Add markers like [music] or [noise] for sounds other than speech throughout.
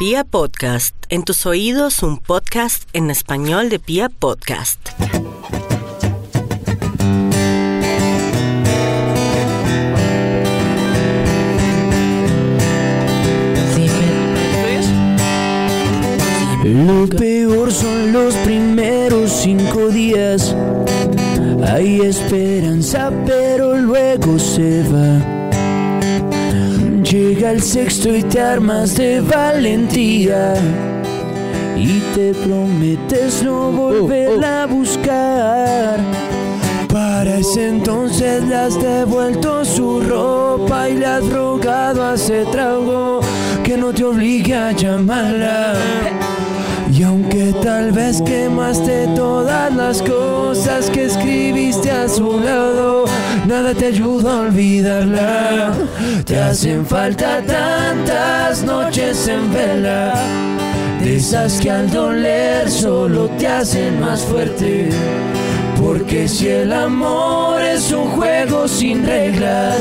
Pia Podcast, en tus oídos un podcast en español de Pia Podcast. Lo peor son los primeros cinco días. Hay esperanza, pero luego se va. Llega el sexto y te armas de valentía. Y te prometes no volverla a buscar. Para ese entonces le has devuelto su ropa y le has rogado a ese trago que no te obligue a llamarla. Y aunque tal vez quemaste todas las cosas que escribiste a su lado, nada te ayuda a olvidarla. Te hacen falta tantas noches en vela, de esas que al doler solo te hacen más fuerte. Porque si el amor es un juego sin reglas,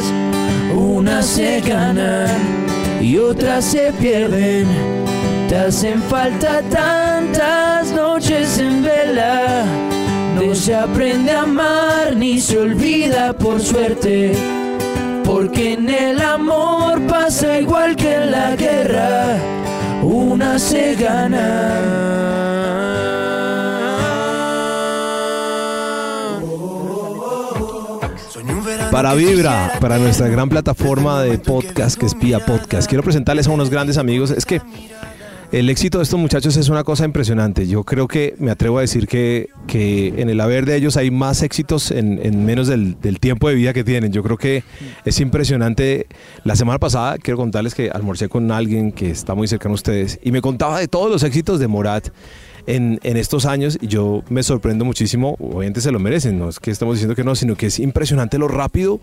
unas se ganan y otras se pierden. Te hacen falta tantas noches en vela. No se aprende a amar ni se olvida por suerte. Porque en el amor pasa igual que en la guerra. Una se gana. Para Vibra, para nuestra gran plataforma de podcast que es Pia Podcast. Quiero presentarles a unos grandes amigos. Es que el éxito de estos muchachos es una cosa impresionante. Yo creo que me atrevo a decir que, que en el haber de ellos hay más éxitos en, en menos del, del, tiempo de vida que tienen. Yo creo que es impresionante. La semana pasada quiero contarles que almorcé con alguien que está muy cercano a ustedes y me contaba de todos los éxitos de Morat. En, en, estos años y yo me sorprendo muchísimo, obviamente se lo merecen, no es que estamos diciendo que no, sino que es impresionante lo rápido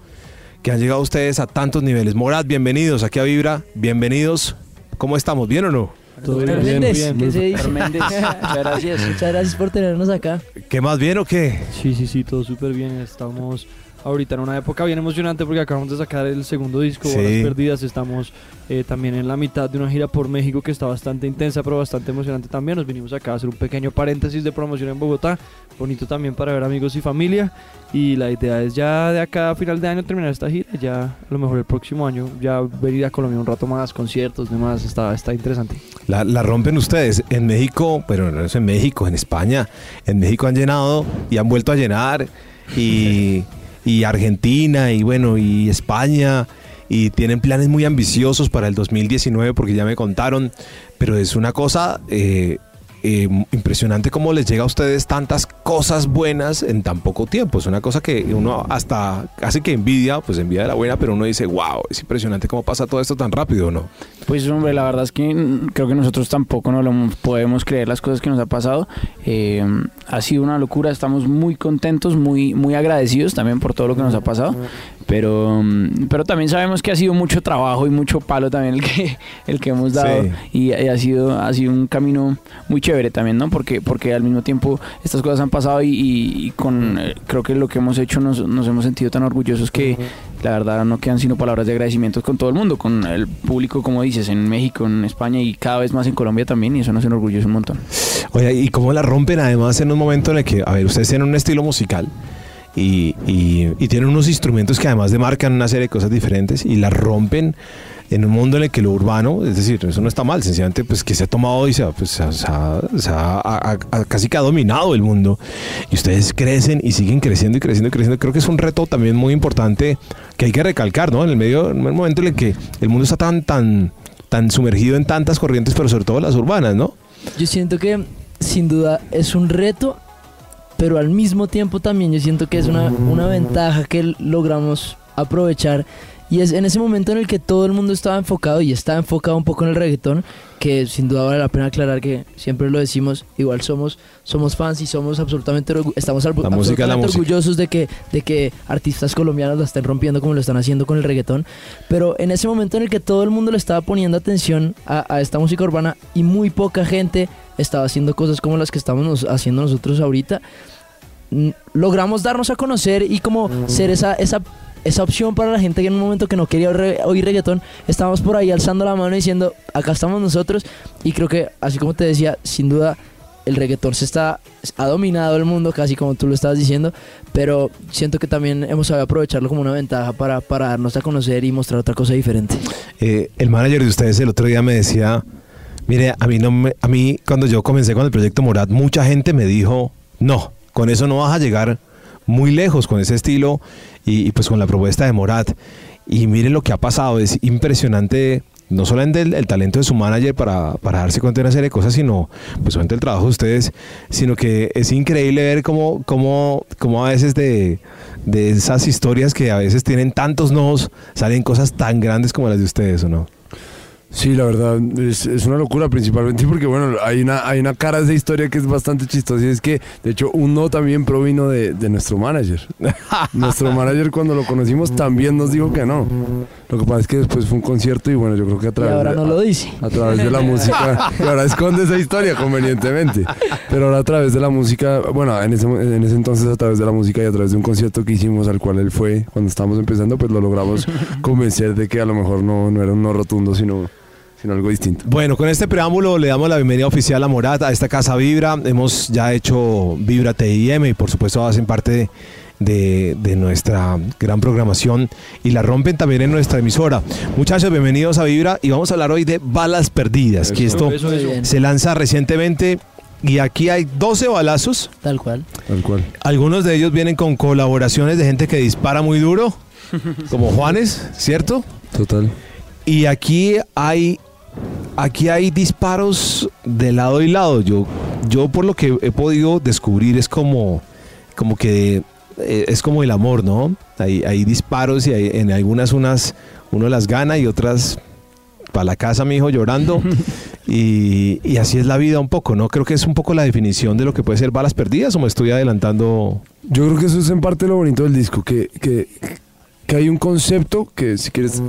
que han llegado ustedes a tantos niveles. Morat, bienvenidos aquí a Vibra, bienvenidos. ¿Cómo estamos? ¿Bien o no? Todo bien, bien, bien. ¿Qué se dice? Muchas gracias. Muchas gracias por tenernos acá. ¿Qué más bien o qué? Sí, sí, sí, todo súper bien. Estamos ahorita en una época bien emocionante porque acabamos de sacar el segundo disco, sí. Horas Perdidas. Estamos eh, también en la mitad de una gira por México que está bastante intensa, pero bastante emocionante también. Nos vinimos acá a hacer un pequeño paréntesis de promoción en Bogotá. Bonito también para ver amigos y familia. Y la idea es ya de acá a final de año terminar esta gira. Ya a lo mejor el próximo año ya venir a Colombia un rato más, conciertos, demás. Está, está interesante. La, la rompen ustedes en México, pero no es en México, en España. En México han llenado y han vuelto a llenar. Y. y Argentina y bueno, y España y tienen planes muy ambiciosos para el 2019 porque ya me contaron, pero es una cosa eh, eh, impresionante cómo les llega a ustedes tantas cosas buenas en tan poco tiempo. Es una cosa que uno hasta hace que envidia, pues envidia de la buena, pero uno dice, wow, es impresionante cómo pasa todo esto tan rápido, ¿no? Pues hombre, la verdad es que creo que nosotros tampoco no lo podemos creer las cosas que nos ha pasado. Eh, ha sido una locura, estamos muy contentos, muy, muy agradecidos también por todo lo que nos ha pasado. Pero, pero también sabemos que ha sido mucho trabajo y mucho palo también el que, [laughs] el que hemos dado. Sí. Y, y, ha, sido, ha sido un camino muy chévere también, ¿no? Porque, porque al mismo tiempo estas cosas han pasado y, y, y con eh, creo que lo que hemos hecho nos, nos hemos sentido tan orgullosos que uh -huh. la verdad no quedan sino palabras de agradecimiento con todo el mundo, con el público, como dices, en México, en España y cada vez más en Colombia también. Y eso nos enorgullece un montón. Oye, ¿y cómo la rompen además en un momento en el que, a ver, ustedes tienen un estilo musical? Y, y, y, tienen unos instrumentos que además demarcan una serie de cosas diferentes y las rompen en un mundo en el que lo urbano, es decir, eso no está mal, sencillamente pues que se ha tomado y se ha, pues, ha, ha casi que ha dominado el mundo y ustedes crecen y siguen creciendo y creciendo y creciendo. Creo que es un reto también muy importante que hay que recalcar, ¿no? En el medio, en el momento en el que el mundo está tan, tan, tan sumergido en tantas corrientes, pero sobre todo las urbanas, ¿no? Yo siento que sin duda es un reto pero al mismo tiempo también yo siento que es una, una ventaja que logramos aprovechar y es en ese momento en el que todo el mundo estaba enfocado y estaba enfocado un poco en el reggaetón, que sin duda vale la pena aclarar que siempre lo decimos, igual somos somos fans y somos absolutamente estamos la absolutamente orgullosos de que de que artistas colombianos la estén rompiendo como lo están haciendo con el reggaetón, pero en ese momento en el que todo el mundo le estaba poniendo atención a, a esta música urbana y muy poca gente estaba haciendo cosas como las que estamos haciendo nosotros ahorita, logramos darnos a conocer y como ser esa esa esa opción para la gente que en un momento que no quería oír, reggaetón, estábamos por ahí alzando la mano diciendo, acá estamos nosotros. Y creo que, así como te decía, sin duda el reggaetón se está ha dominado el mundo casi como tú lo estabas diciendo pero siento que también hemos sabido aprovecharlo como una ventaja para, para darnos a conocer y mostrar otra cosa diferente Eh, el manager de ustedes el otro día me decía, mire, a mí no a mí cuando yo comencé con el proyecto Morat, mucha gente me dijo, no, con eso no vas a llegar muy lejos con ese estilo y, pues con la propuesta de Morat. Y miren lo que ha pasado, es impresionante. No solamente el, el talento de su manager para, para darse cuenta de una serie de cosas, sino pues solamente el trabajo de ustedes, sino que es increíble ver cómo, cómo, cómo a veces de, de esas historias que a veces tienen tantos nodos, salen cosas tan grandes como las de ustedes, ¿o no? Sí, la verdad, es, es una locura, principalmente [laughs] porque, bueno, hay una, hay una cara de esa historia que es bastante chistosa y es que, de hecho, un no también provino de, de nuestro manager. [laughs] nuestro manager cuando lo conocimos también nos dijo que no. Lo que pasa es que después fue un concierto y, bueno, yo creo que a y través, ahora de, no lo dice a través de la música, [laughs] y ahora esconde esa historia convenientemente, pero ahora a través de la música, bueno, en ese, en ese entonces a través de la música y a través de un concierto que hicimos al cual él fue cuando estábamos empezando, pues lo logramos convencer de que a lo mejor no, no era un no rotundo, sino sino algo distinto. Bueno, con este preámbulo le damos la bienvenida oficial a Morat, a esta casa Vibra. Hemos ya hecho Vibra TIM y por supuesto hacen parte de, de, de nuestra gran programación y la rompen también en nuestra emisora. Muchachos, bienvenidos a Vibra y vamos a hablar hoy de Balas Perdidas, que esto Eso, eso. Se lanza recientemente y aquí hay 12 balazos. tal cual Tal cual. Algunos de ellos vienen con colaboraciones de gente que dispara muy duro, [laughs] como Juanes, ¿cierto? Total. Y aquí hay aquí hay disparos de lado y lado. Yo, yo por lo que he podido descubrir es como, como que eh, es como el amor, ¿no? Hay, hay disparos y hay- en algunas unas uno las gana y otras para la casa, mi hijo, llorando. [laughs] y, y así es la vida un poco, ¿no? Creo que es un poco la definición de lo que puede ser balas perdidas o me estoy adelantando. Yo creo que eso es en parte lo bonito del disco, que, que, que hay un concepto que si quieres,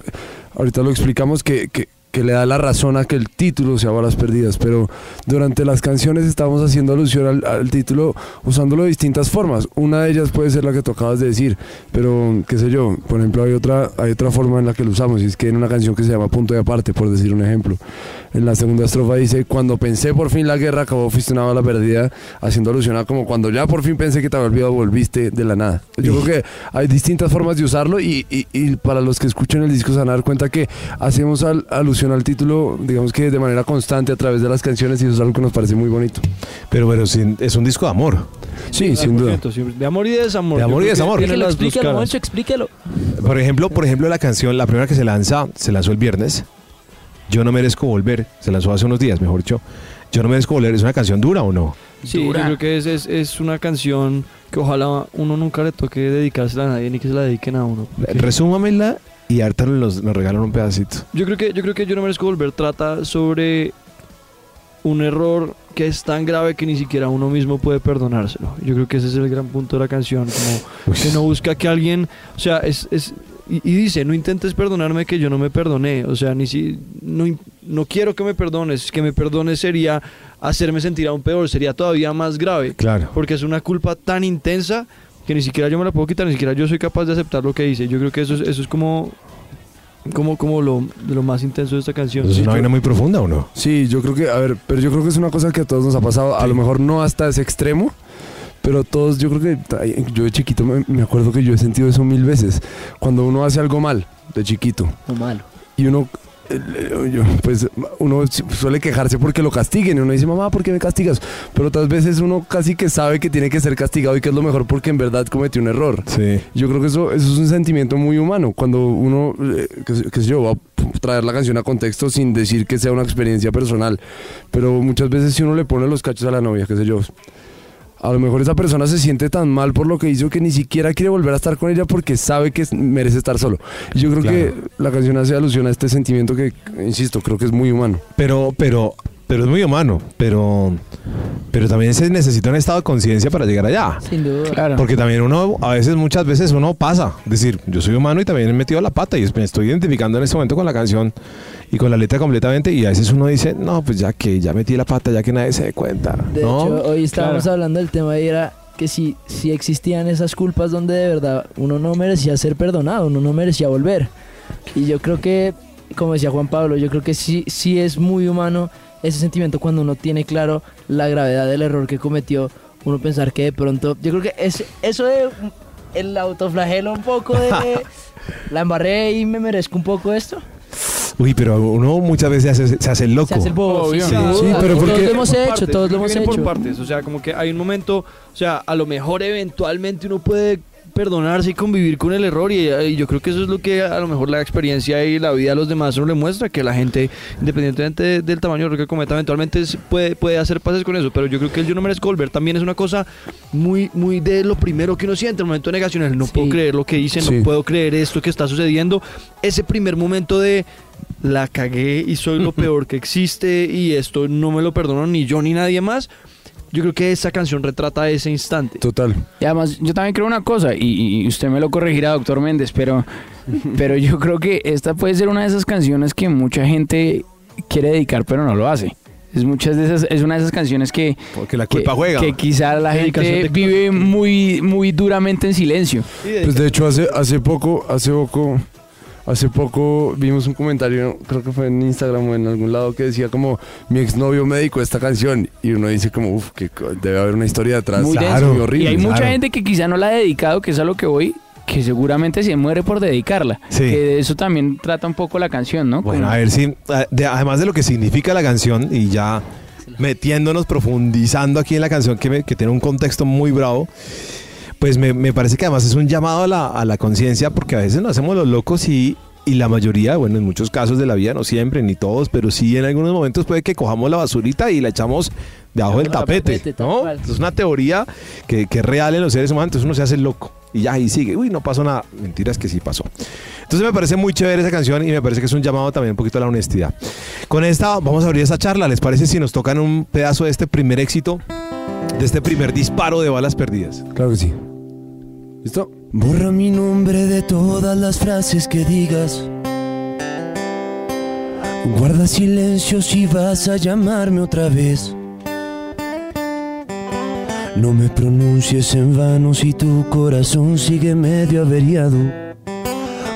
ahorita lo explicamos, que, que, que le da la razón a que el título sea Balas Perdidas, pero durante las canciones estamos haciendo alusión al, al título usándolo de distintas formas. Una de ellas puede ser la que tú acabas de decir, pero qué sé yo, por ejemplo hay otra, hay otra forma en la que lo usamos, y es que en una canción que se llama Punto de Aparte, por decir un ejemplo, en la segunda estrofa dice, cuando pensé por fin la guerra acabó fuiste una bala perdida, haciendo alusión a como cuando ya por fin pensé que te había olvidado, volviste de la nada. Yo creo que hay distintas formas de usarlo y, y- y para los que escuchen el disco se van a dar cuenta que hacemos al- alusión al título, digamos que de manera constante a través de las canciones y eso es algo que nos parece muy bonito. Pero, pero sin- es un disco de amor. Sí, sin duda. 100%, siempre. De amor y de desamor. De amor y creo que desamor. tiene explíquelo. Moncho, explíquelo Por ejemplo, por ejemplo, la canción, la primera que se lanza, se lanzó el viernes. Yo no merezco volver. Se lanzó hace unos días, mejor dicho. Yo no merezco volver. ¿Es una canción dura o no? Sí, Dura. yo creo que es, es, es una canción que ojalá uno nunca le toque dedicársela a nadie ni que se la dediquen a uno. Resúmamela y ahorita nos, nos regalan un pedacito. Yo creo que yo creo que yo no merezco volver trata sobre un error que es tan grave que ni siquiera uno mismo puede perdonárselo. Yo creo que ese es el gran punto de la canción, como que no busca que alguien, o sea, es, es y, y dice, no intentes perdonarme que yo no me perdoné, o sea, ni si no, no quiero que me perdones, que me perdones sería hacerme sentir aún peor, sería todavía más grave, Claro. porque es una culpa tan intensa que ni siquiera yo me la puedo quitar, ni siquiera yo soy capaz de aceptar lo que hice. Yo creo que eso es, eso es como como, como lo, lo más intenso de esta canción. ¿Es Sí, una yo- vaina muy profunda o no? Sí, yo creo que, a ver, pero yo creo que es una cosa que a todos nos ha pasado, a lo mejor no hasta ese extremo, pero todos, yo creo que yo de chiquito me, me acuerdo que yo he sentido eso mil veces. Cuando uno hace algo mal, de chiquito, No malo. y uno, pues uno suele quejarse porque lo castiguen, y uno dice, mamá, ¿por qué me castigas? Pero otras veces uno casi que sabe que tiene que ser castigado y que es lo mejor porque en verdad cometió un error. Sí. Yo creo que eso, eso es un sentimiento muy humano. Cuando uno, eh, qué, sé- qué sé yo, va a traer la canción a contexto sin decir que sea una experiencia personal. Pero muchas veces si uno le pone los cachos a la novia, qué sé yo, a lo mejor esa persona se siente tan mal por lo que hizo que ni siquiera quiere volver a estar con ella porque sabe que merece estar solo. Yo creo Claro. que la canción hace alusión a este sentimiento que, insisto, creo que es muy humano. Pero, pero, pero es muy humano. Pero, pero también se necesita un estado de conciencia para llegar allá. Sin duda. Claro. Porque también uno, a veces, muchas veces uno pasa. Es decir, yo soy humano y también he metido la pata y me estoy identificando en este momento con la canción y con la letra completamente. Y a veces uno dice, no, pues ya que ya metí la pata, ya que nadie se dé cuenta. De ¿no? hecho, hoy estábamos Claro. hablando del tema y era que si, si existían esas culpas donde de verdad uno no merecía ser perdonado, uno no merecía volver. Y yo creo que, como decía Juan Pablo, yo creo que sí, sí es muy humano ese sentimiento cuando uno tiene claro la gravedad del error que cometió, uno pensar que de pronto, yo creo que es, eso de el autoflagelo un poco de [laughs] la embarré y me merezco un poco esto. Uy, pero uno muchas veces se hace, se hace el loco. Se hace el bobo, Obvio. sí, Sí, pero todos porque- lo hemos hecho, partes, todos lo hemos hecho. por partes, o sea, como que hay un momento, o sea, a lo mejor eventualmente uno puede perdonarse y convivir con el error y, y yo creo que eso es lo que a lo mejor la experiencia y la vida a los demás no le muestra, que la gente, independientemente de- del tamaño de error que cometa, eventualmente puede, puede hacer pases con eso, pero yo creo que el yo no merezco volver también es una cosa muy, muy de lo primero que uno siente, el momento de negación, el no Sí. puedo creer lo que hice, Sí. no puedo creer esto que está sucediendo, ese primer momento de la cagué y soy lo [laughs] peor que existe y esto no me lo perdono ni yo ni nadie más. Yo creo que esa canción retrata ese instante. Total. Y además, yo también creo una cosa, y, y usted me lo corregirá, doctor Méndez, pero, [laughs] pero yo creo que esta puede ser una de esas canciones que mucha gente quiere dedicar, pero no lo hace. Es, muchas de esas, es una de esas canciones que, Porque la que, culpa juega. que quizá la gente vive muy, muy duramente en silencio. Pues de hecho hace, hace poco, hace poco, hace poco vimos un comentario, creo que fue en Instagram o en algún lado que decía como mi exnovio me dedicó esta canción y uno dice como uff que debe haber una historia detrás. Muy Claro. muy horrible. y hay mucha claro. gente que quizá no la ha dedicado, que es a lo que voy, que seguramente se muere por dedicarla. Sí. Que de eso también trata un poco la canción, ¿no? Bueno, Como- a ver si, de- además de lo que significa la canción y ya metiéndonos, profundizando aquí en la canción que, me- que tiene un contexto muy bravo, pues me, me parece que además es un llamado a la, a la conciencia porque a veces nos hacemos los locos y, y la mayoría, bueno, en muchos casos de la vida, no siempre, ni todos, pero sí en algunos momentos puede que cojamos la basurita y la echamos debajo del tapete, ¿no? Es una teoría que, que es real en los seres humanos, entonces uno se hace el loco y ya ahí sigue, uy, no pasó nada, mentiras que sí pasó. Entonces me parece muy chévere esa canción y me parece que es un llamado también un poquito a la honestidad. Con esta vamos a abrir esta charla, ¿les parece si nos tocan un pedazo de este primer éxito, de este primer disparo de balas perdidas? Claro que sí. Borra mi nombre de todas las frases que digas. Guarda silencio si vas a llamarme otra vez. No me pronuncies en vano si tu corazón sigue medio averiado.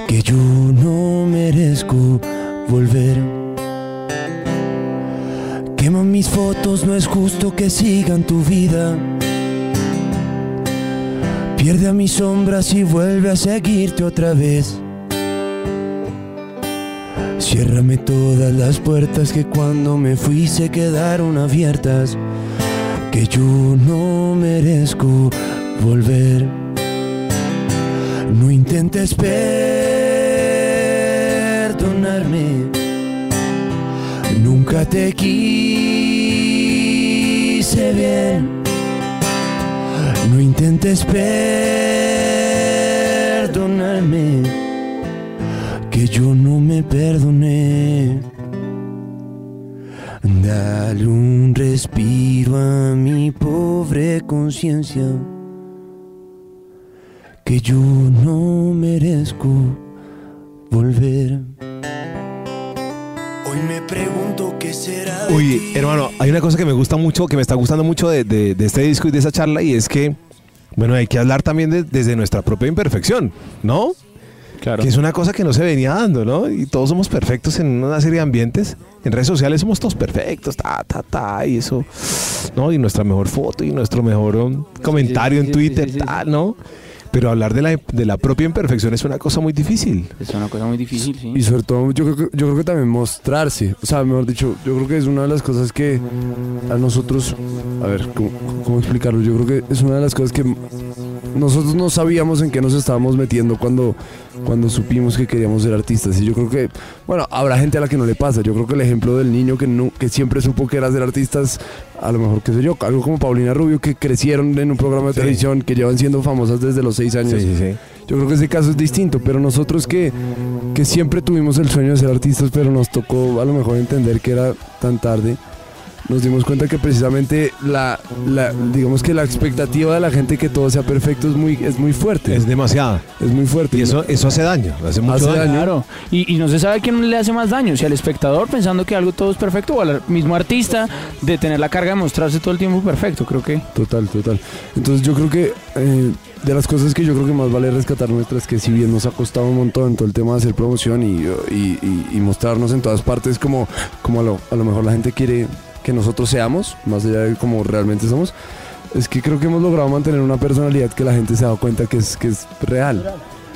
Que yo no merezco volver. Quema mis fotos, no es justo que sigan tu vida. Pierde a mis sombras y vuelve a seguirte otra vez. Ciérrame todas las puertas que cuando me fui se quedaron abiertas. Que yo no merezco volver. No intentes perdonarme. Nunca te quise bien. No intentes perdonarme, que yo no me perdoné. Dale un respiro a mi pobre conciencia, que yo no merezco hay una cosa que me gusta mucho, que me está gustando mucho de, de- de este disco y de esa charla, y es que, bueno, hay que hablar también de- desde nuestra propia imperfección, ¿no? Claro. Que es una cosa que no se venía dando, ¿no? Y todos somos perfectos en una serie de ambientes. En redes sociales somos todos perfectos, ta, ta, ta, y eso, ¿no? Y nuestra mejor foto y nuestro mejor um, comentario sí, en sí, Twitter, sí, tal, ¿no? Pero hablar de la, de la propia imperfección es una cosa muy difícil. Es una cosa muy difícil, sí. Y sobre todo, yo creo, que, yo creo que también mostrarse. O sea, mejor dicho, yo creo que es una de las cosas que a nosotros. A ver, ¿cómo, cómo explicarlo? Yo creo que es una de las cosas que nosotros no sabíamos en qué nos estábamos metiendo cuando, cuando supimos que queríamos ser artistas. Y yo creo que, bueno, habrá gente a la que no le pasa. Yo creo que el ejemplo del niño que, no, que siempre supo que era ser artistas, a lo mejor, qué sé yo, algo como Paulina Rubio, que crecieron en un programa de Sí. televisión, que llevan siendo famosas desde los seis años. sí, sí. Yo creo que ese caso es distinto, pero nosotros que, que siempre tuvimos el sueño de ser artistas, pero nos tocó a lo mejor entender que era tan tarde. Nos dimos cuenta que precisamente la, la- digamos que la expectativa de la gente que todo sea perfecto es muy, es muy fuerte. Es demasiada. Es muy fuerte. Y eso, eso hace daño, hace mucho Hace daño. daño. Claro, y, y no se sabe quién le hace más daño, si al espectador pensando que algo todo es perfecto o al mismo artista de tener la carga de mostrarse todo el tiempo perfecto, creo que... Total, total. Entonces yo creo que eh, de las cosas que yo creo que más vale rescatar nuestras, que si bien nos ha costado un montón todo el tema de hacer promoción y, y- y- y mostrarnos en todas partes como, como a, lo, a lo mejor la gente quiere que nosotros seamos, más allá de como realmente somos, es que creo que hemos logrado mantener una personalidad que la gente se ha dado cuenta que es, que es real.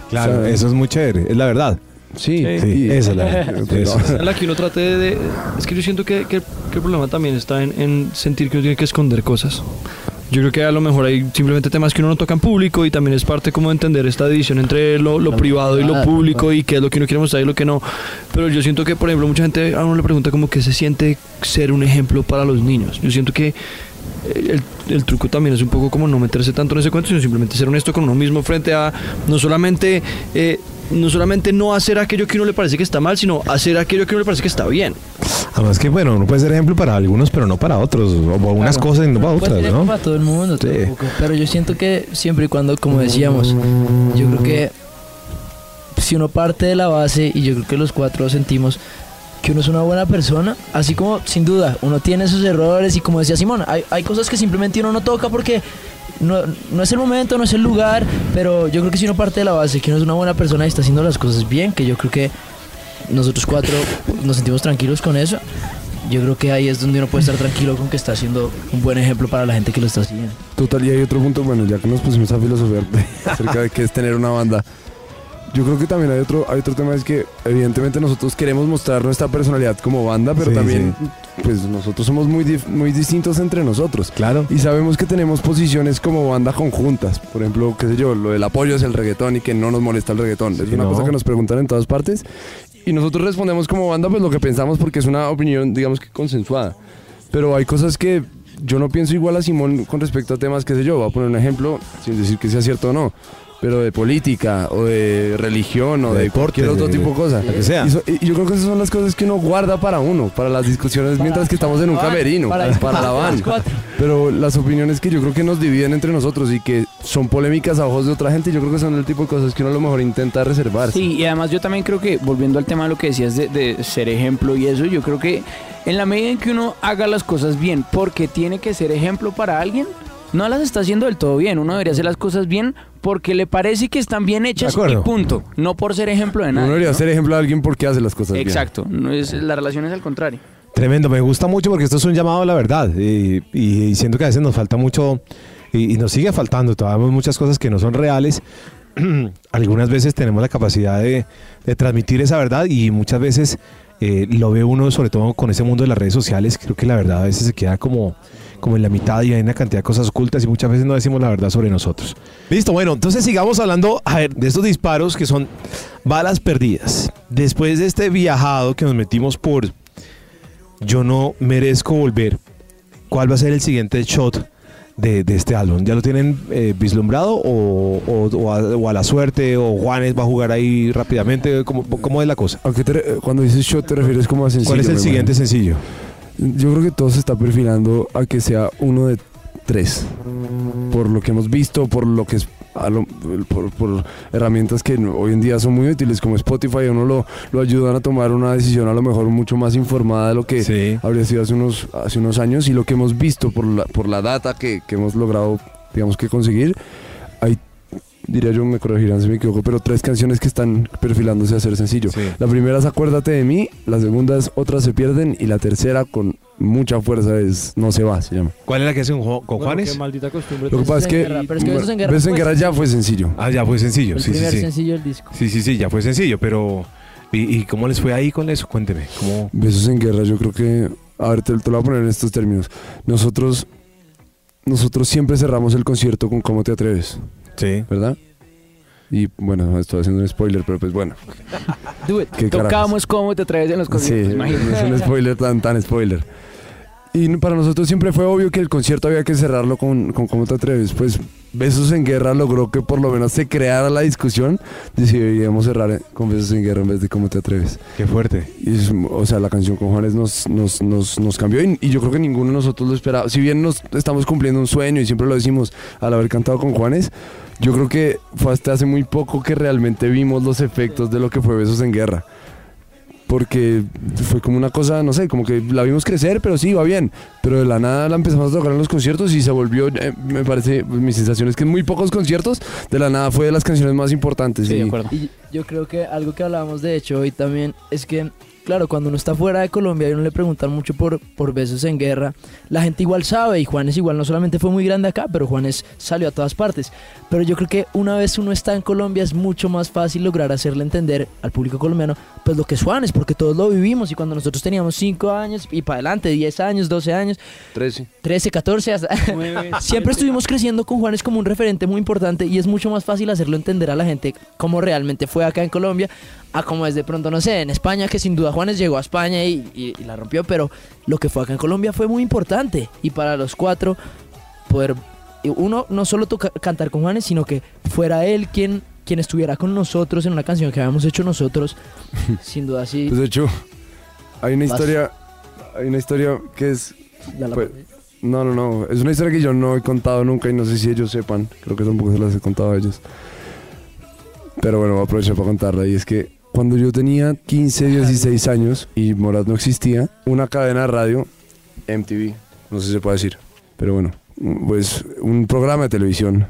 Claro, O sea, eso es muy chévere, es la verdad. Sí, Sí, esa es la [laughs] Eso. En la que uno trate de, de- Es que yo siento que, que- que el problema también está en, en sentir que uno tiene que esconder cosas. Yo creo que a lo mejor hay simplemente temas que uno no toca en público y también es parte como de entender esta división entre lo, privado y lo privado, público y qué es lo que uno quiere mostrar y lo que no. Pero yo siento que, por ejemplo, mucha gente a uno le pregunta como que se siente ser un ejemplo para los niños. Yo siento que el, el truco también es un poco como no meterse tanto en ese cuento, sino simplemente ser honesto con uno mismo frente a no solamente, eh, no solamente no hacer aquello que a uno le parece que está mal, sino hacer aquello que a uno le parece que está bien. Además que, bueno, uno puede ser ejemplo para algunos, pero no para otros. O para unas Claro. cosas y no para otras, ser ¿no? para todo el mundo Sí. tampoco. Pero yo siento que siempre y cuando, como decíamos, yo creo que si uno parte de la base, y yo creo que los cuatro sentimos que uno es una buena persona, así como sin duda uno tiene sus errores y como decía Simón, hay, hay cosas que simplemente uno no toca porque no, no es el momento, no es el lugar, pero yo creo que si uno parte de la base que uno es una buena persona y está haciendo las cosas bien, que yo creo que nosotros cuatro nos sentimos tranquilos con eso. Yo creo que ahí es donde uno puede estar tranquilo con que está haciendo un buen ejemplo para la gente que lo está siguiendo. Total, y hay otro punto, bueno, ya que nos pusimos a filosofar [laughs] acerca de qué es tener una banda. Yo creo que también hay otro, hay otro tema, es que evidentemente nosotros queremos mostrar nuestra personalidad como banda, pero Sí, también pues nosotros somos muy, muy distintos entre nosotros. Claro. Y sabemos que tenemos posiciones como banda conjuntas. Por ejemplo, qué sé yo, lo del apoyo es el reggaetón y que no nos molesta el reggaetón. es una no. cosa que nos preguntan en todas partes. Y nosotros respondemos como banda pues lo que pensamos porque es una opinión, digamos que consensuada. Pero hay cosas que yo no pienso igual a Simón con respecto a temas, qué sé yo, voy a poner un ejemplo, sin decir que sea cierto o no. Pero de política o de religión o De de, deporte, cualquier otro de- tipo de cosa. lo que sea. Y, so- y yo creo que esas son las cosas que uno guarda para uno, para las discusiones mientras que estamos en un camerino, para, para- la van. Pero las opiniones que yo creo que nos dividen entre nosotros y que son polémicas a ojos de otra gente, yo creo que son el tipo de cosas que uno a lo mejor intenta reservarse. Sí, y además yo también creo que, volviendo al tema de lo que decías de, de ser ejemplo y eso, yo creo que en la medida en que uno haga las cosas bien porque tiene que ser ejemplo para alguien, no las está haciendo del todo bien. Uno debería hacer las cosas bien porque le parece que están bien hechas y punto. No por ser ejemplo de Uno nada. debería ser ejemplo de alguien porque hace las cosas bien. Exacto. No es, la relación es al contrario. Tremendo, me gusta mucho porque esto es un llamado a la verdad y, y, siento que a veces nos falta mucho y, y nos sigue faltando, todavía muchas cosas que no son reales. [clears throat] Algunas veces tenemos la capacidad de, de transmitir esa verdad y muchas veces eh, lo ve uno, sobre todo con ese mundo de las redes sociales, creo que la verdad a veces se queda como, como en la mitad y hay una cantidad de cosas ocultas y muchas veces no decimos la verdad sobre nosotros. Listo, bueno, entonces sigamos hablando a ver, de estos disparos que son balas perdidas. Después de este viajado que nos metimos por yo no merezco volver. ¿Cuál va a ser el siguiente shot de, de este álbum? ¿Ya lo tienen eh, vislumbrado o, o- o a, o a la suerte? ¿O Juanes va a jugar ahí rápidamente? ¿Cómo, cómo es la cosa? ¿A qué te re- cuando dices shot te refieres como a sencillo? ¿Cuál es el siguiente sencillo? Yo creo que todo se está perfilando a que sea uno de tres. Por lo que hemos visto, por lo que es lo- por, por herramientas que hoy en día son muy útiles como Spotify, uno lo, lo ayudan a tomar una decisión a lo mejor mucho más informada de lo que Sí. habría sido hace unos, hace unos años y lo que hemos visto por la, por la data que, que hemos logrado, digamos que conseguir, hay, diría yo, me corregirán si me equivoco, pero tres canciones que están perfilándose a ser sencillo. Sí. La primera es Acuérdate de mí, la segunda es Otras se pierden y la tercera con mucha fuerza es No se va, se llama. ¿Cuál es la que hace con, Ju- con Bueno, Juanes? qué maldita costumbre. Lo que pasa es que, guerra, pero es que Besos en guerra Besos en fue guerra ya fue sencillo. Ah, ya fue sencillo. El Sí, sí, primer sí. sencillo del disco. Sí, sí, sí, ya fue sencillo, pero... ¿Y, y cómo les fue ahí con eso? Cuénteme. ¿Cómo? Besos en guerra, yo creo que, a ver, te, te lo voy a poner en estos términos. Nosotros, nosotros siempre cerramos el concierto con ¿Cómo te atreves? Sí. ¿Verdad? Y bueno, estoy haciendo un spoiler, pero pues bueno. [laughs] Do it. ¿Qué carajos? Tocamos cómo te traes en los Sí, conciertos. no imagínate. es un [laughs] spoiler tan, tan spoiler. Y para nosotros siempre fue obvio que el concierto había que cerrarlo con, con ¿Cómo te atreves? Pues Besos en Guerra logró que por lo menos se creara la discusión de si deberíamos cerrar eh, con Besos en Guerra en vez de Cómo te atreves. Qué fuerte. Y es- o sea, la canción con Juanes nos, nos, nos, nos cambió y, y yo creo que ninguno de nosotros lo esperaba. Si bien nos estamos cumpliendo un sueño y siempre lo decimos al haber cantado con Juanes, yo creo que fue hasta hace muy poco que realmente vimos los efectos de lo que fue Besos en Guerra. Porque fue como una cosa, no sé, como que la vimos crecer, pero sí, iba bien. Pero de la nada la empezamos a tocar en los conciertos y se volvió, eh, me parece, mi sensación es que en muy pocos conciertos, de la nada fue de las canciones más importantes. Sí, y- de acuerdo. Y yo creo que algo que hablábamos de hecho hoy también es que, claro, cuando uno está fuera de Colombia y uno le preguntan mucho por, por besos en guerra, la gente igual sabe y Juanes igual no solamente fue muy grande acá, pero Juanes salió a todas partes. Pero yo creo que una vez uno está en Colombia es mucho más fácil lograr hacerle entender al público colombiano pues lo que es Juanes, porque todos lo vivimos y cuando nosotros teníamos 5 años y para adelante, 10 años, 12 años, 13. 13, 14, hasta... [laughs] siempre estuvimos creciendo con Juanes como un referente muy importante y es mucho más fácil hacerlo entender a la gente cómo realmente fue acá en Colombia, a como es de pronto, no sé, en España, que sin duda Juanes llegó a España y, y- y la rompió, pero lo que fue acá en Colombia fue muy importante y para los cuatro poder, uno, no solo toca- cantar con Juanes, sino que fuera él quien, quien estuviera con nosotros en una canción que habíamos hecho nosotros, [laughs] sin duda sí. Pues de hecho, hay una Vas. historia, hay una historia que es, la- pues, no, no, no, es una historia que yo no he contado nunca y no sé si ellos sepan, creo que tampoco se las he contado a ellos. Pero bueno, voy a aprovechar para contarla y es que cuando yo tenía 15, 16 años y Morat no existía, una cadena de radio, MTV, no sé si se puede decir, pero bueno, pues un programa de televisión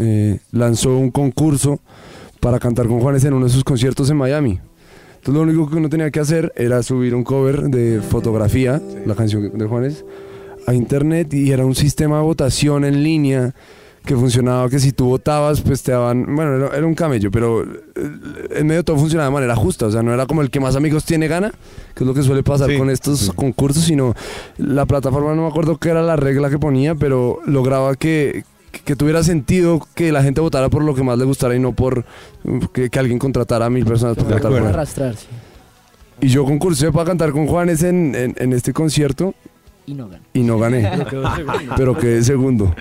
eh, lanzó un concurso para cantar con Juanes en uno de sus conciertos en Miami. Entonces lo único que uno tenía que hacer era subir un cover de fotografía, la canción de Juanes, a internet y era un sistema de votación en línea que funcionaba que si tú votabas pues te daban, bueno, era, era un camello, pero eh, en medio todo funcionaba de manera justa, o sea, no era como el que más amigos tiene gana, que es lo que suele pasar Sí, con estos sí. concursos, sino la plataforma, no me acuerdo qué era la regla que ponía, pero lograba que, que tuviera sentido que la gente votara por lo que más le gustara y no por uh, que, que alguien contratara a mil personas para cantar con acuerdo. él. arrastrarse Y yo concursé para cantar con Juanes en, en, en este concierto y no ganar. y no gané, [laughs] pero quedé segundo.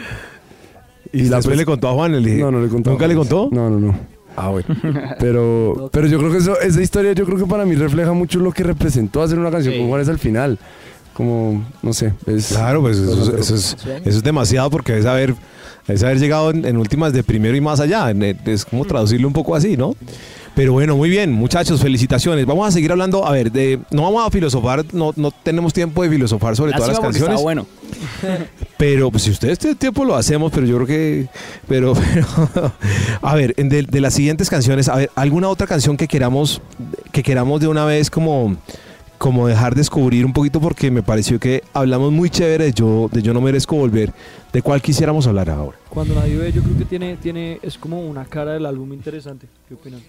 Y, la después le contó a Juan, le dije, No, no le contó. ¿Nunca le contó? No, no, no. Ah, bueno. [laughs] Pero, pero yo creo que eso, esa historia yo creo que para mí refleja mucho lo que representó hacer una canción Sí. con Juanes al final. Como, no sé, es... Claro, pues eso, Bastante eso es, eso es demasiado porque es haber, es haber llegado en, en últimas de primero y más allá. En- Es como traducirlo un poco así, ¿no? Pero bueno, muy bien, muchachos, felicitaciones. Vamos a seguir hablando, a ver, de, no vamos a filosofar, no, no tenemos tiempo de filosofar sobre todas las canciones. está bueno. [laughs] Pero pues, si ustedes tienen tiempo lo hacemos, pero yo creo que... Pero, [laughs] pero a ver, en de, de las siguientes canciones, a ver, ¿alguna otra canción que queramos, que queramos de una vez como, como dejar descubrir un poquito? Porque me pareció que hablamos muy chévere de yo, de yo no merezco volver. ¿De cuál quisiéramos hablar ahora? Cuando nadie ve, yo creo que tiene, tiene, es como una cara del álbum interesante. ¿Qué opinan?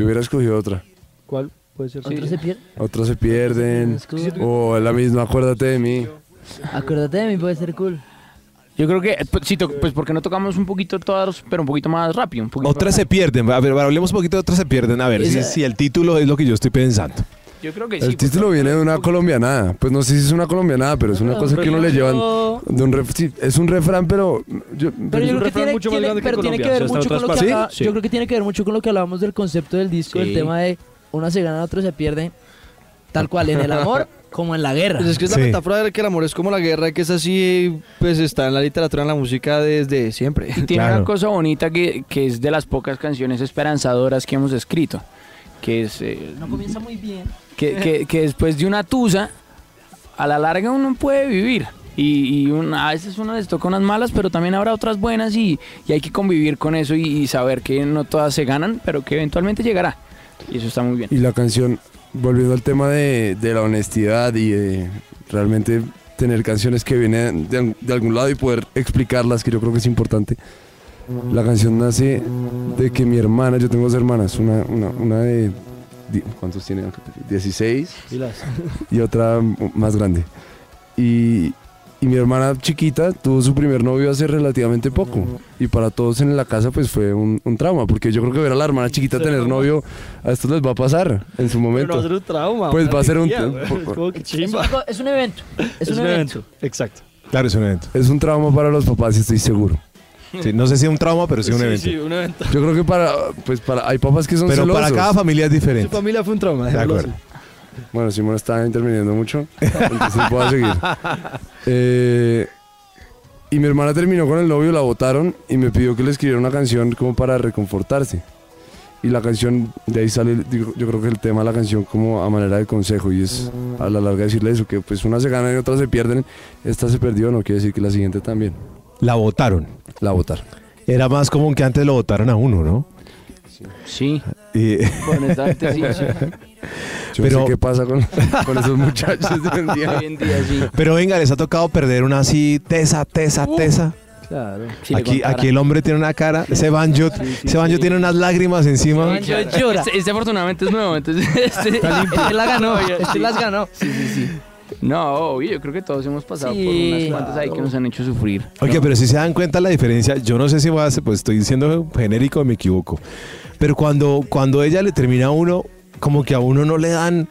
Yo hubiera escogido otra. ¿Cuál puede ser? ¿Otro se? Otros se pierden. Es cool. O la misma, acuérdate de mí. Acuérdate de mí, puede ser cool. Yo creo que, pues, sí, pues porque no tocamos un poquito todas, pero un poquito más rápido. Un poquito Otras se pierden. A ver, hablemos un poquito de otras se pierden. A ver, si, si el título es lo que yo estoy pensando. Yo creo que El sí. pues, título viene de una colombianada. Pues no sé si es una colombianada, pero es una cosa que uno le llevan de un ref- sí, es un refrán, pero yo, Pero yo creo que tiene, mucho más que tiene ver o sea, mucho con lo que. Sí. yo creo que tiene que ver mucho con lo que hablábamos del concepto del disco, el tema de una se gana, otro se pierde, tal cual en el amor [laughs] como en la guerra. Pues es que es Sí. la metáfora de que el amor es como la guerra, que es así, pues está en la literatura, en la música desde siempre. Y tiene Claro. una cosa bonita que, que es de las pocas canciones esperanzadoras que hemos escrito. Que es eh, No comienza muy bien. Que, después de una tusa, a la larga uno puede vivir. Y, a veces uno les toca unas malas, pero también habrá otras buenas y, hay que convivir con eso y, saber que no todas se ganan, pero que eventualmente llegará. Y eso está muy bien. Y la canción, volviendo al tema de, la honestidad y de realmente tener canciones que vienen de, de algún lado y poder explicarlas, que yo creo que es importante. La canción nace de que mi hermana, yo tengo dos hermanas, una, una, una de... ¿Cuántos tiene? 16 y otra más grande. Y, y mi hermana chiquita tuvo su primer novio hace relativamente poco. Y para todos en la casa pues fue un, un trauma, porque yo creo que ver a la hermana chiquita tener novio, a estos les va a pasar en su Pero no va a momento. ser un trauma. Pues va a ser un- chimba. es un evento. Es, un, evento. Exacto. Claro, es un evento. Es un trauma para los papás, estoy seguro. Sí, no sé si un trauma, pero sí un evento. Sí, un evento. Yo creo que para, pues para, hay papás que son pero para cada familia es Su diferente. familia fue un trauma. De acuerdo. Bueno, Simón está interviniendo mucho, entonces puedo seguir. Eh, y mi hermana terminó con el novio, la votaron y me pidió que le escribiera una canción como para reconfortarse. Y la canción, de ahí sale, digo, yo creo que el tema de la canción como a manera de consejo y es a la larga decirle eso, que pues unas se ganan y otras se pierden. Esta se perdió, no quiere decir que la siguiente también. La votaron. La votaron. Era más común que antes lo votaran a uno, ¿no? Sí, Y, honestamente sí. [laughs] sí. Yo Pero- no sé qué pasa con, con esos muchachos de hoy en día. Hoy en día sí. pero venga, les ha tocado perder una así, tesa, tesa, tesa. Claro. Aquí, aquí el hombre tiene una cara, ese banjo, ese banjo tiene unas lágrimas encima. Banjo llora. Este, este afortunadamente es nuevo, entonces [laughs] este, Este la ganó, este sí. las ganó. Sí, sí, sí. No, obvio, yo creo que todos hemos pasado por Sí, unas cuantas ahí que nos han hecho sufrir. Oye, pero si se dan cuenta la diferencia, yo no sé si voy a hacer, pues estoy diciendo genérico o me equivoco. Pero cuando, cuando ella le termina a uno, como que a uno no le dan,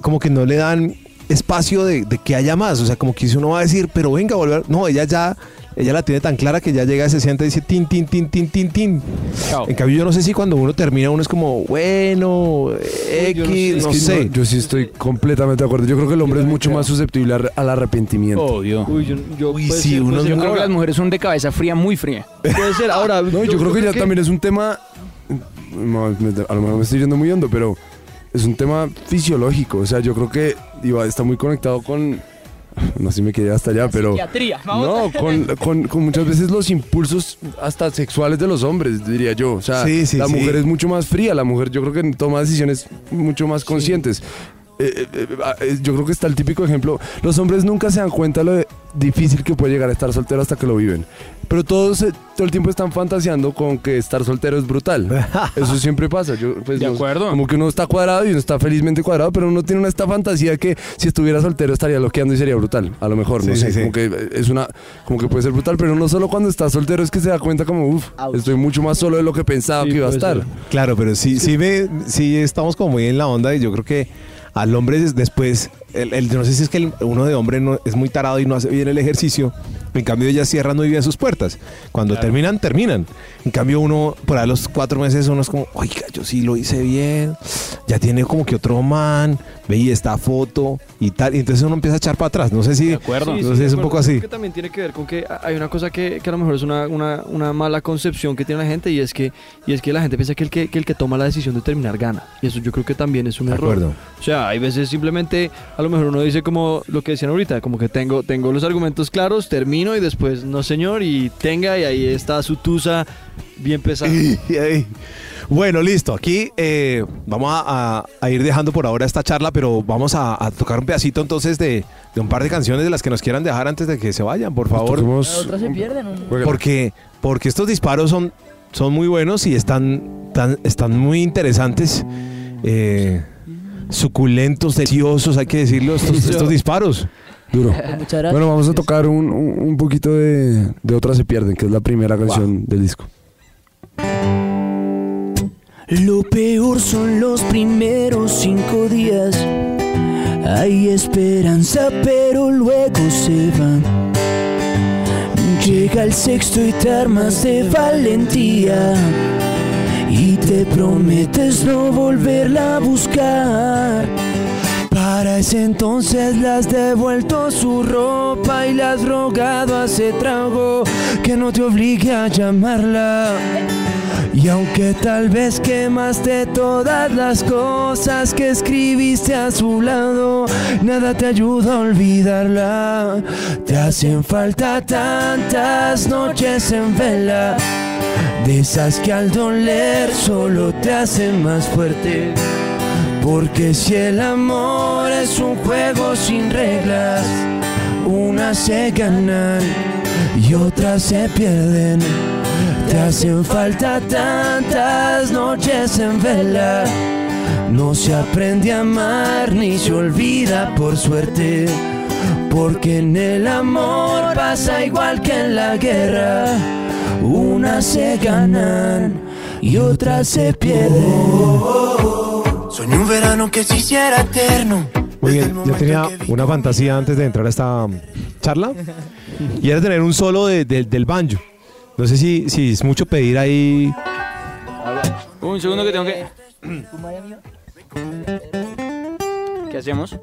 como que no le dan espacio de, de que haya más. O sea, como que si uno va a decir, pero venga, volver. No, ella ya, ella la tiene tan clara que ya llega, se sienta y dice tin, tin, tin, tin, tin, tin. Chao. En cambio, yo no sé si cuando uno termina, uno es como, bueno, X, yo no sé, no Es que sé. no, yo sí estoy completamente de acuerdo. Yo creo que el hombre es mucho más susceptible al- al arrepentimiento. Obvio. Uy, yo, yo Uy, puede sí, ser, uno. Yo creo que las mujeres son de cabeza fría, muy fría. puede ser. Ahora, [laughs] No, yo, creo que ya también es un tema, a lo mejor me estoy yendo muy hondo, pero es un tema fisiológico. O sea, yo creo que iba, está muy conectado con, no sé si me quedé hasta allá, pero... Psiquiatría. No, con, con- con muchas veces los impulsos hasta sexuales de los hombres, diría yo. O sea, Sí, sí, la sí. mujer es mucho más fría, la mujer yo creo que toma decisiones mucho más conscientes. Eh, eh, eh, ah, eh, yo creo que está el típico ejemplo. Los hombres nunca se dan cuenta lo de- difícil que puede llegar a estar soltero hasta que lo viven. Pero todos todo el tiempo están fantaseando con que estar soltero es brutal. [laughs] Eso siempre pasa. Yo, pues, De no- acuerdo. Como que uno está cuadrado y uno está felizmente cuadrado, pero uno tiene una esta fantasía que si estuviera soltero estaría loqueando y sería brutal. A lo mejor, no Sí, sé. sí, sí. Como que es una, como que puede ser brutal, pero no solo cuando está soltero es que se da cuenta como, uff, estoy mucho más solo de lo que pensaba Sí, que iba a estar. ser. Claro, pero sí, sí, me, sí estamos como muy en la onda y yo creo que al hombre des- después, el, el- no sé si es que el- uno de hombre no, es muy tarado y no hace bien el ejercicio, en cambio ellas cierran muy bien sus puertas. Cuando terminan, terminan. En cambio uno, por ahí a los cuatro meses, uno es como, oiga, yo sí lo hice bien, ya tiene como que otro man, veía esta foto y tal, y entonces uno empieza a echar para atrás. No sé si, De acuerdo. Sí, no sí, sé, de es un poco Creo así. que también tiene que ver con que hay una cosa que, que a lo mejor es una, una, una mala concepción que tiene la gente y es que y es que la gente piensa que el que, que el que toma la decisión de terminar gana. Y eso yo creo que también es un De error. acuerdo. O sea, hay veces simplemente a lo mejor uno dice como lo que decían ahorita, como que tengo, tengo los argumentos claros, termino y después no señor y tenga y ahí está su tusa bien pesada. [laughs] Bueno, listo. Aquí eh, vamos a, a- a ir dejando por ahora esta charla, pero vamos a, a tocar un pedacito entonces de, de un par de canciones de las que nos quieran dejar antes de que se vayan, por favor. Toquemos- La otra se pierde, ¿no? Juégala. Porque, porque estos disparos son, son muy buenos y están, tan- están muy interesantes. eh, suculentos, deliciosos, hay que decirlo, estos, [laughs] estos disparos. Duro. Muchas gracias. Bueno, vamos a tocar un, un- poquito de, de Otras se pierden, que es la primera canción del disco. Lo peor son los primeros cinco días. Hay esperanza, pero luego se va. Llega el sexto y te armas de valentía. Y te prometes no volverla a buscar. Para ese entonces le has devuelto su ropa y le has rogado a ese trago que no te obligue a llamarla. Y aunque tal vez quemaste todas las cosas que escribiste a su lado, nada te ayuda a olvidarla. Te hacen falta tantas noches en vela, de esas que al doler solo te hacen más fuerte. Porque si el amor es un juego sin reglas, unas se ganan y otras se pierden. Te hacen falta tantas noches en vela. No se aprende a amar ni se olvida por suerte. Porque en el amor pasa igual que en la guerra. Unas se ganan y otras se pierden. Soñé un verano que se hiciera eterno. Muy bien, yo tenía una fantasía antes de entrar a esta um, charla [laughs] y era tener un solo de- de- del banjo. No sé si, si es mucho pedir ahí. Un segundo que tengo que. ¿Qué hacemos?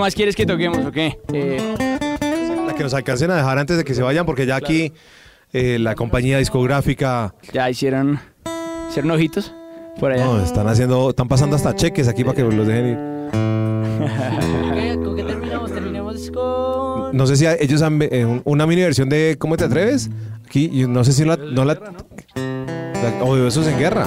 Más quieres que toquemos o qué? Eh, La que nos alcancen a dejar antes de que se vayan, porque ya aquí eh, la compañía discográfica. ya hicieron, hicieron ojitos por allá. No, están haciendo, están pasando hasta cheques aquí para que los dejen ir. ¿Con qué terminamos? Terminemos con... No sé si ellos han eh, un- una mini versión de ¿Cómo te atreves? Aquí, no sé si la, no la, la- o de Besos en Guerra.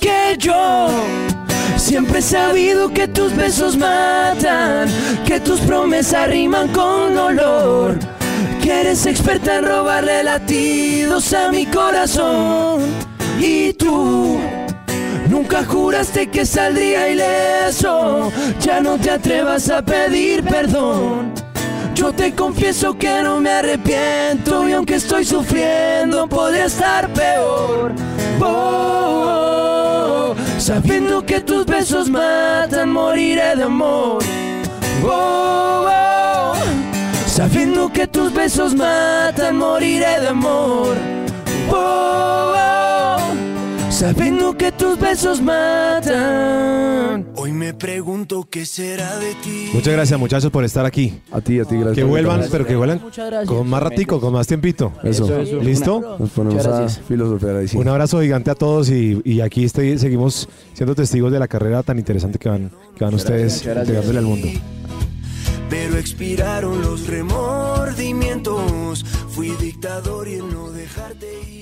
porque yo siempre he sabido que tus besos matan, que tus promesas riman con dolor, que eres experta en robarle latidos a mi corazón y tú. Nunca juraste que saldría ileso, ya no te atrevas a pedir perdón. Yo te confieso que no me arrepiento y aunque estoy sufriendo podría estar peor. Sabiendo que tus besos matan, moriré de amor. Oh, oh, sabiendo que tus besos matan, moriré de amor. Oh, oh, sabiendo que tus besos matan. Hoy me pregunto qué será de ti. Muchas gracias muchachos por estar aquí. A ti, a ti, gracias. Que vuelvan, invitarnos. pero que vuelvan Muchas gracias. con más ratico, con más tiempito. Eso. Eso. ¿Listo? Nos ponemos Muchas a gracias. filosofar ahí sí. Un abrazo gigante a todos y, y aquí estoy- seguimos siendo testigos de la carrera tan interesante que van, que van ustedes gracias. entregándole al mundo. Pero expiraron los remordimientos. Fui dictador y el no dejarte ir.